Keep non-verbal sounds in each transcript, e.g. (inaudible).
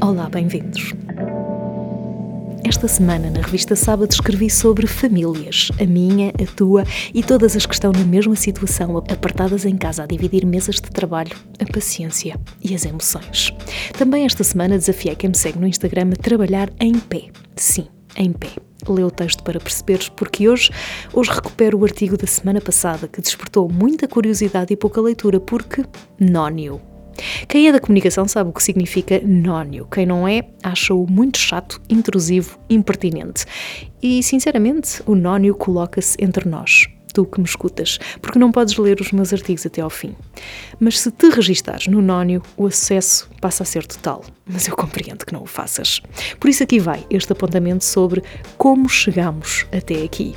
Olá, bem-vindos. Esta semana, na revista Sábado, escrevi sobre famílias, a minha, a tua e todas as que estão na mesma situação, apertadas em casa a dividir mesas de trabalho, a paciência e as emoções. Também esta semana desafiei quem me segue no Instagram a trabalhar em pé. Sim, em pé. Lê o texto para perceberes, porque hoje, hoje recupero o artigo da semana passada que despertou muita curiosidade e pouca leitura, porque nónio. Quem é da comunicação sabe o que significa nónio. Quem não é, acha-o muito chato, intrusivo, impertinente. E, sinceramente, o nónio coloca-se entre nós. Tu que me escutas, porque não podes ler os meus artigos até ao fim. Mas se te registares no nónio, o acesso passa a ser total. Mas eu compreendo que não o faças. Por isso aqui vai este apontamento sobre como chegamos até aqui.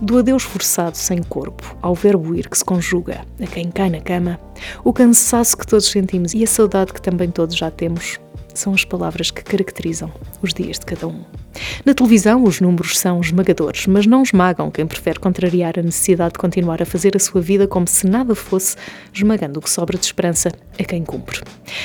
Do adeus forçado sem corpo ao verbo ir que se conjuga a quem cai na cama, o cansaço que todos sentimos e a saudade que também todos já temos são as palavras que caracterizam os dias de cada um. Na televisão, os números são esmagadores, mas não esmagam quem prefere contrariar a necessidade de continuar a fazer a sua vida como se nada fosse, esmagando o que sobra de esperança a quem cumpre.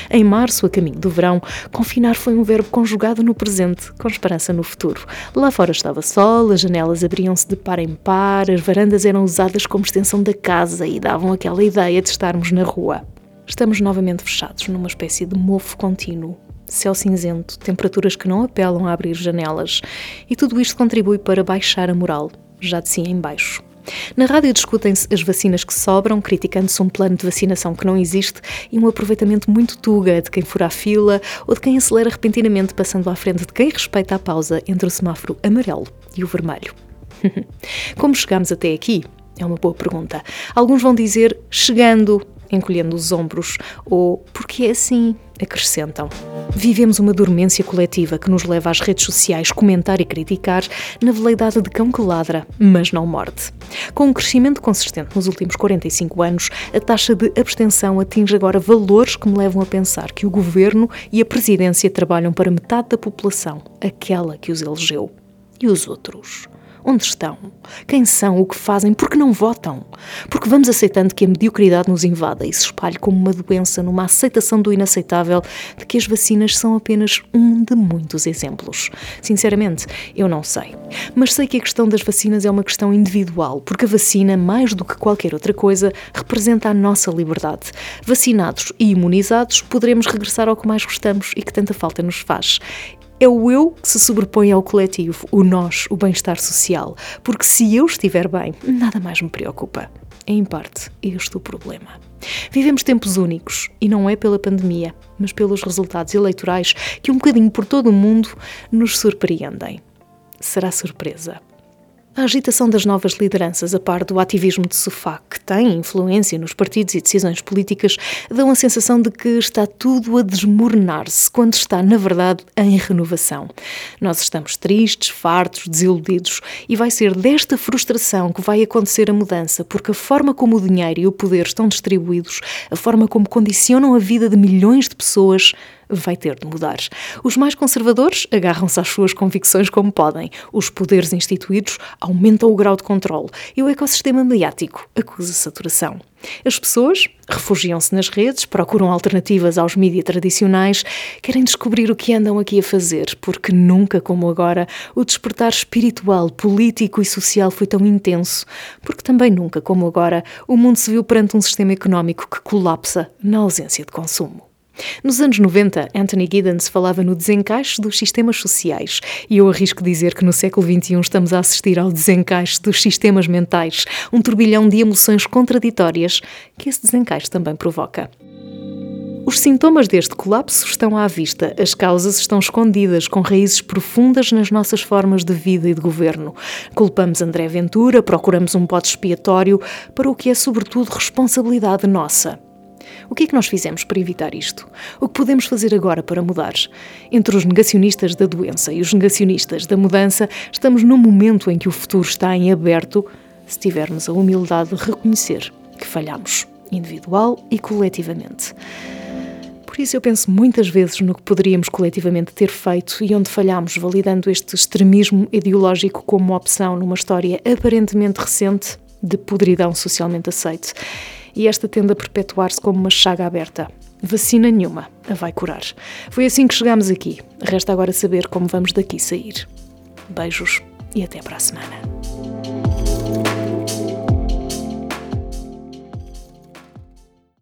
Em março, a caminho do verão, confinar foi um verbo conjugado no presente, com esperança no futuro. Lá fora estava sol, as janelas abriam-se de par em par, as varandas eram usadas como extensão da casa e davam aquela ideia de estarmos na rua. Estamos novamente fechados numa espécie de mofo contínuo, céu cinzento, temperaturas que não apelam a abrir janelas, e tudo isto contribui para baixar a moral, já de si em baixo. Na rádio discutem-se as vacinas que sobram, criticando-se um plano de vacinação que não existe e um aproveitamento muito tuga de quem fura a fila ou de quem acelera repentinamente, passando à frente de quem respeita a pausa entre o semáforo amarelo e o vermelho. (laughs) Como chegamos até aqui? É uma boa pergunta. Alguns vão dizer chegando, encolhendo os ombros, ou porque é assim, acrescentam. Vivemos uma dormência coletiva que nos leva às redes sociais comentar e criticar na veleidade de cão que ladra, mas não morde. Com um crescimento consistente nos últimos 45 anos, a taxa de abstenção atinge agora valores que me levam a pensar que o governo e a presidência trabalham para metade da população, aquela que os elegeu. E os outros? Onde estão? Quem são? O que fazem? Por que não votam? Porque vamos aceitando que a mediocridade nos invada e se espalhe como uma doença numa aceitação do inaceitável de que as vacinas são apenas um de muitos exemplos. Sinceramente, eu não sei. Mas sei que a questão das vacinas é uma questão individual, porque a vacina, mais do que qualquer outra coisa, representa a nossa liberdade. Vacinados e imunizados, poderemos regressar ao que mais gostamos e que tanta falta nos faz. É o eu que se sobrepõe ao coletivo, o nós, o bem-estar social. Porque se eu estiver bem, nada mais me preocupa. É, em parte, este o problema. Vivemos tempos únicos e não é pela pandemia, mas pelos resultados eleitorais que, um bocadinho por todo o mundo, nos surpreendem. Será surpresa? A agitação das novas lideranças, a par do ativismo de sofá, que tem influência nos partidos e decisões políticas, dão a sensação de que está tudo a desmoronar-se, quando está, na verdade, em renovação. Nós estamos tristes, fartos, desiludidos, e vai ser desta frustração que vai acontecer a mudança, porque a forma como o dinheiro e o poder estão distribuídos, a forma como condicionam a vida de milhões de pessoas, vai ter de mudar. Os mais conservadores agarram-se às suas convicções como podem. Os poderes instituídos aumentam o grau de controle e o ecossistema mediático acusa saturação. As pessoas refugiam-se nas redes, procuram alternativas aos mídias tradicionais, querem descobrir o que andam aqui a fazer, porque nunca como agora o despertar espiritual, político e social foi tão intenso, porque também nunca como agora o mundo se viu perante um sistema económico que colapsa na ausência de consumo. Nos anos 90, Anthony Giddens falava no desencaixe dos sistemas sociais e eu arrisco dizer que no século XXI estamos a assistir ao desencaixe dos sistemas mentais, um turbilhão de emoções contraditórias que esse desencaixe também provoca. Os sintomas deste colapso estão à vista, as causas estão escondidas, com raízes profundas nas nossas formas de vida e de governo. Culpamos André Ventura, procuramos um pote expiatório para o que é, sobretudo, responsabilidade nossa. O que é que nós fizemos para evitar isto? O que podemos fazer agora para mudar? Entre os negacionistas da doença e os negacionistas da mudança, estamos num momento em que o futuro está em aberto se tivermos a humildade de reconhecer que falhamos, individual e coletivamente. Por isso eu penso muitas vezes no que poderíamos coletivamente ter feito e onde falhamos, validando este extremismo ideológico como opção numa história aparentemente recente de podridão socialmente aceite e esta tende a perpetuar-se como uma chaga aberta. vacina nenhuma a vai curar. Foi assim que chegámos aqui. Resta agora saber como vamos daqui sair. Beijos e até para a semana.